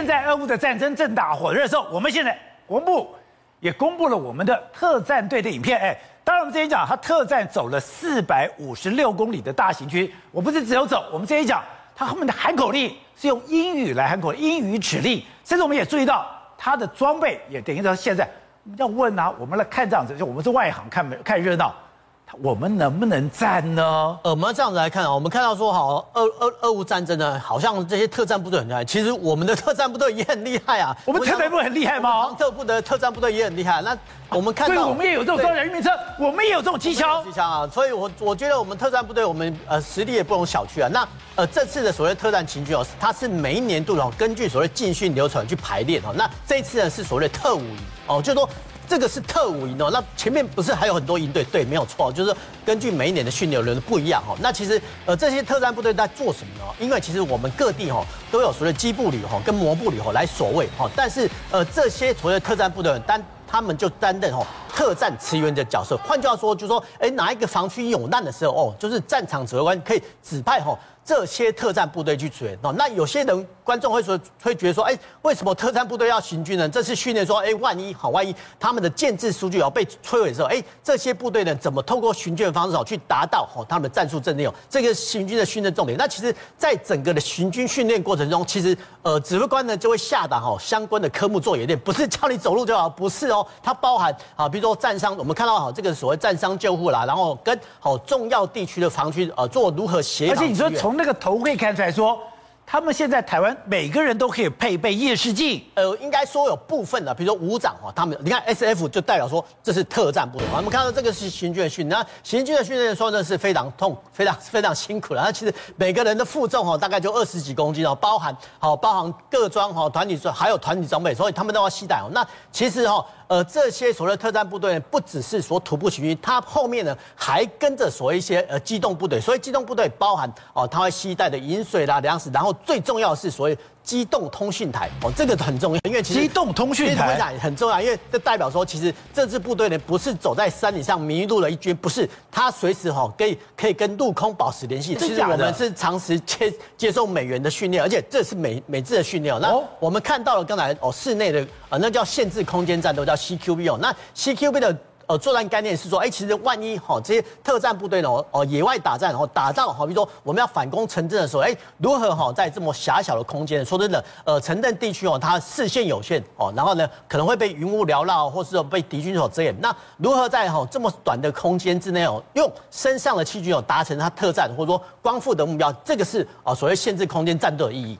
现在俄乌的战争正打火热的时候，我们现在国防部也公布了我们的特战队的影片。哎，当然我们之前讲，他特战走了四百五十六公里的大行军，我不是只有走，我们之前讲，他后面的喊口令是用英语来喊口，英语指令，甚至我们也注意到他的装备也等于说现在要问啊，我们来看这样子，就我们是外行看看热闹。我们能不能战呢？呃，我们这样子来看啊，我们看到说，好，俄俄俄乌战争呢，好像这些特战部队很厉害。其实我们的特战部队也很厉害啊。我们特战部队很厉害吗？航特部的特战部队也很厉害。那我们看到，对，我们也有这种装甲运兵车，我们也有这种机枪。机枪啊，所以我我觉得我们特战部队，我们呃实力也不容小觑啊。那呃这次的所谓特战情军哦，它是每一年度哦，根据所谓进训流程去排练哦。那这一次呢是所谓的特务营哦，就是说。这个是特五营哦，那前面不是还有很多营队？对，没有错，就是根据每一年的训练轮不一样哦。那其实呃这些特战部队在做什么呢？因为其实我们各地哈都有所谓的机步旅哈跟摩步旅哈来守卫哈，但是呃这些所谓的特战部队单他们就担任哈特战支援的角色。换句话说，就是说哎哪一个防区有难的时候哦，就是战场指挥官可以指派哈这些特战部队去支援哦。那有些人。观众会说，会觉得说，哎，为什么特战部队要行军呢？这次训练说，哎，万一好，万一他们的建制数据要被摧毁的时候，哎，这些部队呢，怎么透过行军的方式哦，去达到哦他们的战术阵列哦？这个行军的训练重点。那其实，在整个的行军训练过程中，其实呃，指挥官呢就会下达哦相关的科目做演练，不是叫你走路就好，不是哦，它包含啊，比如说战伤，我们看到好这个所谓战伤救护啦，然后跟好重要地区的防区呃做如何协调。而且你说从那个头可以看出来说。他们现在台湾每个人都可以配备夜视镜，呃，应该说有部分的，比如说武长哈，他们你看 S F 就代表说这是特战部队。我们看到这个是行军的训练，那行军的训练说呢是非常痛、非常非常辛苦的。那其实每个人的负重哈大概就二十几公斤哦，包含好包含各装哈团体装还有团体装备，所以他们都要携带哦。那其实哈。呃，这些所谓的特战部队不只是说徒步行军，它后面呢还跟着所谓一些呃机动部队，所以机动部队包含哦，它会携带的饮水啦、粮食，然后最重要的是所谓。机动通讯台哦，这个很重要，因为其实机动通讯台很重要，因为这代表说，其实这支部队呢不是走在山顶上迷路了一军，不是，他随时哈可以可以跟陆空保持联系。其实我们是长时接接受美元的训练，而且这是美美制的训练。那我们看到了刚才哦室内的呃那叫限制空间战斗，叫 CQB 哦，那 CQB 的。呃，作战概念是说，哎，其实万一哈这些特战部队呢，哦，野外打战，然后打到好比说我们要反攻城镇的时候，哎，如何哈在这么狭小的空间，说真的，呃，城镇地区哦，它视线有限哦，然后呢可能会被云雾缭绕，或是被敌军所遮掩。那如何在哈这么短的空间之内哦，用身上的器具哦达成它特战或者说光复的目标，这个是啊所谓限制空间战斗的意义。